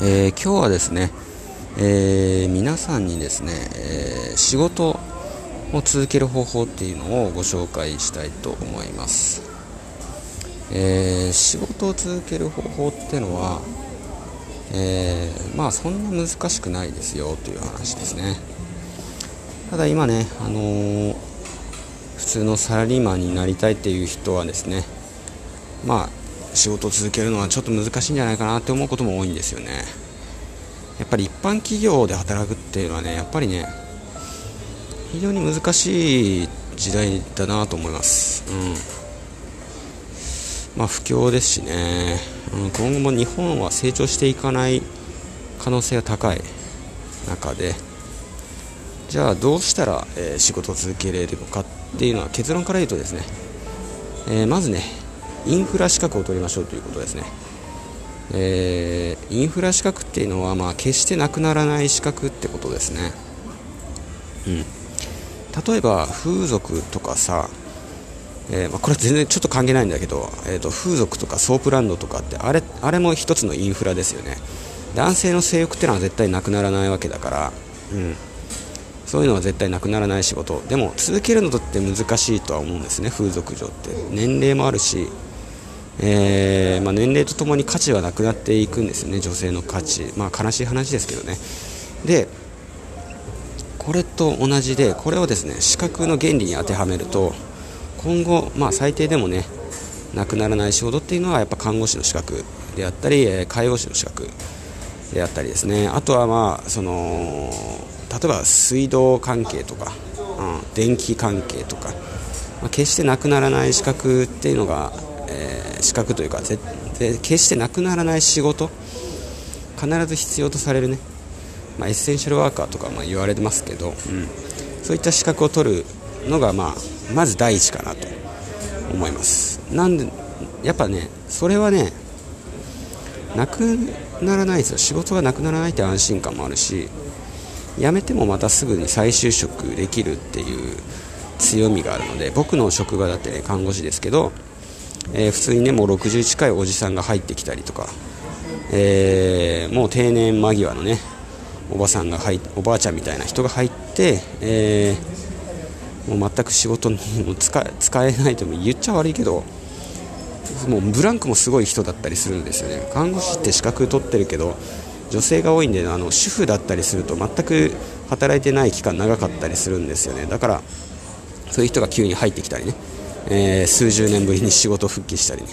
えー、今日はですね、えー、皆さんにですね、えー、仕事を続ける方法っていうのをご紹介したいと思います、え仕事を続ける方法っていうのは、えまあそんな難しくないですよという話ですね。ただ今ね、あの普通のサラリーマンになりたいっていう人はですねまあ仕事を続けるのはちょっと難しいんじゃないかなって思うことも多いんですよね。やっぱり一般企業で働くっていうのはねやっぱりね非常に難しい時代だなと思います。うん。まあ不況ですしね、うん、今後も日本は成長していかない可能性が高い中でじゃあどうしたら、えー、仕事を続けられるのかっていうのは結論から言うとですね、えー、まずねインフラ資格を取りましょうということですね、えー、インフラ資格っていうのは、まあ、決してなくならない資格ってことですね、うん、例えば風俗とかさ、えー、まあ、これ全然ちょっと関係ないんだけど、えーと、風俗とかソープランドとかってあれあれも一つのインフラですよね。男性の性欲ってのは絶対なくならないわけだから、うん。そういうのは絶対なくならない仕事。でも続けるのって難しいとは思うんですね風俗嬢って。年齢もあるしえー、まあ、年齢とともに価値はなくなっていくんですよね、女性の価値、まあ、悲しい話ですけどね。でこれと同じでこれをですね資格の原理に当てはめると今後、まあ、最低でもねなくならない仕事っていうのはやっぱ看護師の資格であったり介護士の資格であったりですね。あとはまあその例えば水道関係とか、うん、電気関係とか、まあ、決してなくならない資格っていうのがえー、資格というか決してなくならない仕事必ず必要とされるね、まあ、エッセンシャルワーカーとかまあ言われてますけど、うん、そういった資格を取るのが、まあ、まず第一かなと思います。なんでやっぱねそれはねなくならないですよ。仕事がなくならないって安心感もあるし辞めてもまたすぐに再就職できるっていう強みがあるので僕の職場だってね看護師ですけどえー、普通にねもう60近いおじさんが入ってきたりとか、えー、もう定年間際のねおばさんが入おばあちゃんみたいな人が入って、えー、もう全く仕事にも使使えないとも言っちゃ悪いけどもうブランクもすごい人だったりするんですよね。看護師って資格取ってるけど女性が多いんであの主婦だったりすると全く働いてない期間長かったりするんですよね。だからそういう人が急に入ってきたりね。えー、数十年ぶりに仕事復帰したりね、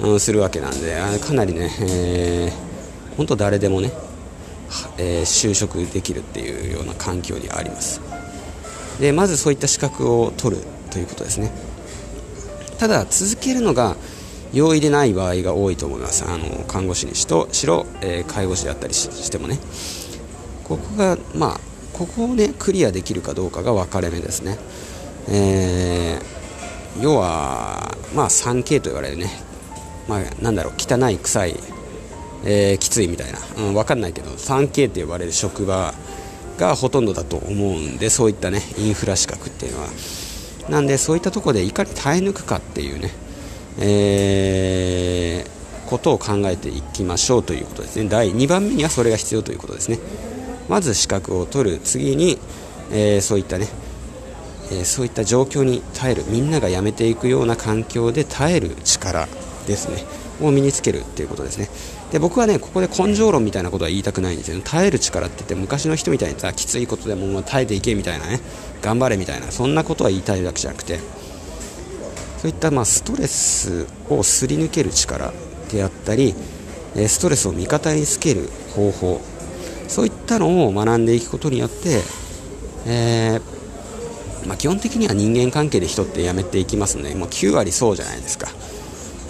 うん、するわけなんでかなりね、えー、本当誰でもね、えー、就職できるっていうような環境にあります。でまずそういった資格を取るということですね。ただ続けるのが容易でない場合が多いと思います。あの看護師にしろしろ、え介護士であったりしてもね。ここがまあここをねクリアできるかどうかが分かれ目ですね、えー要は、まあ、3K と言われるね、まあ、なんだろう汚い臭い、えー、きついみたいな、うん、分かんないけど 3K って呼ばれる職場がほとんどだと思うんでそういったねインフラ資格っていうのは。なんでそういったところでいかに耐え抜くかっていうね、えー、ことを考えていきましょうということですね。第2番目にはそれが必要ということですね。まず資格を取る。次に、えー、そういったねえそういった状況に耐えるみんなが辞めていくような環境で耐える力ですね。を身につけるっていうことですね。で僕はねここで根性論みたいなことは言いたくないんですよ耐える力って言って昔の人みたいにさきついことでも耐えていけみたいなね。頑張れみたいなそんなことは言いたいわけじゃなくて。そういったまあストレスをすり抜ける力であったりストレスを味方につける方法。そういったのを学んでいくことによって、えーまあ、基本的には人間関係で人って辞めていきますので、もう9割そうじゃないですか。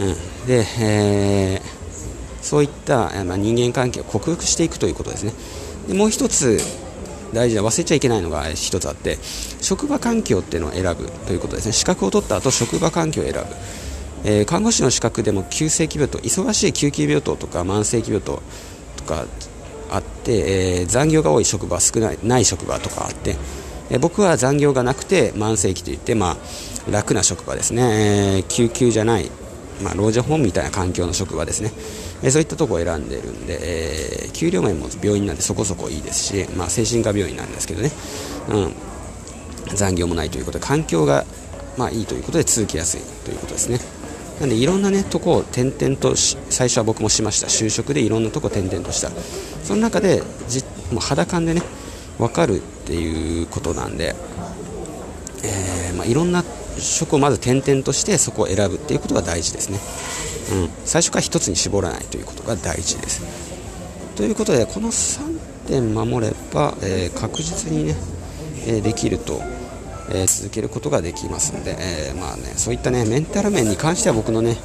うん、で、えー、そういった、まあ、人間関係を克服していくということですね。でもう一つ大事な忘れちゃいけないのが一つあって職場環境っていうのを選ぶということですね資格を取った後職場環境を選ぶ、えー、看護師の資格でも急性期病棟忙しい救急病棟とか慢性期病棟とかあって、えー、残業が多い職場少ないない職場とかあってえ僕は残業がなくて慢性期といって、まあ、楽な職場ですね、えー、救急じゃない、まあ、老人ホームみたいな環境の職場ですね。えそういったところを選んでるんで、えー、給料面も病院なんでそこそこいいですし、まあ、精神科病院なんですけどね、うん、残業もないということで環境が、まあ、いいということで続きやすいということですね。なんでいろんなねとこを転々と最初は僕もしました。就職でいろんなとこ転々とした。その中でじもう肌感でね分かるっていうことなんで、えー、まあ、いろんな職をまず転々としてそこを選ぶっていうことが大事ですね、うん、最初から1つに絞らないということが大事です。ということでこの3点守れば、えー、確実にね、えできるとえー、続けることができますので、えー、まあね、そういった、ね、メンタル面に関しては僕の、ね、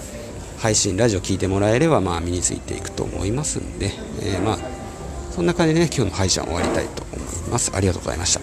配信、ラジオ聞いてもらえれば、まあ、身についていくと思いますんで、えー、まあ、そんな感じで、ね、今日の配信は終わりたいと思います。ます。ありがとうございました。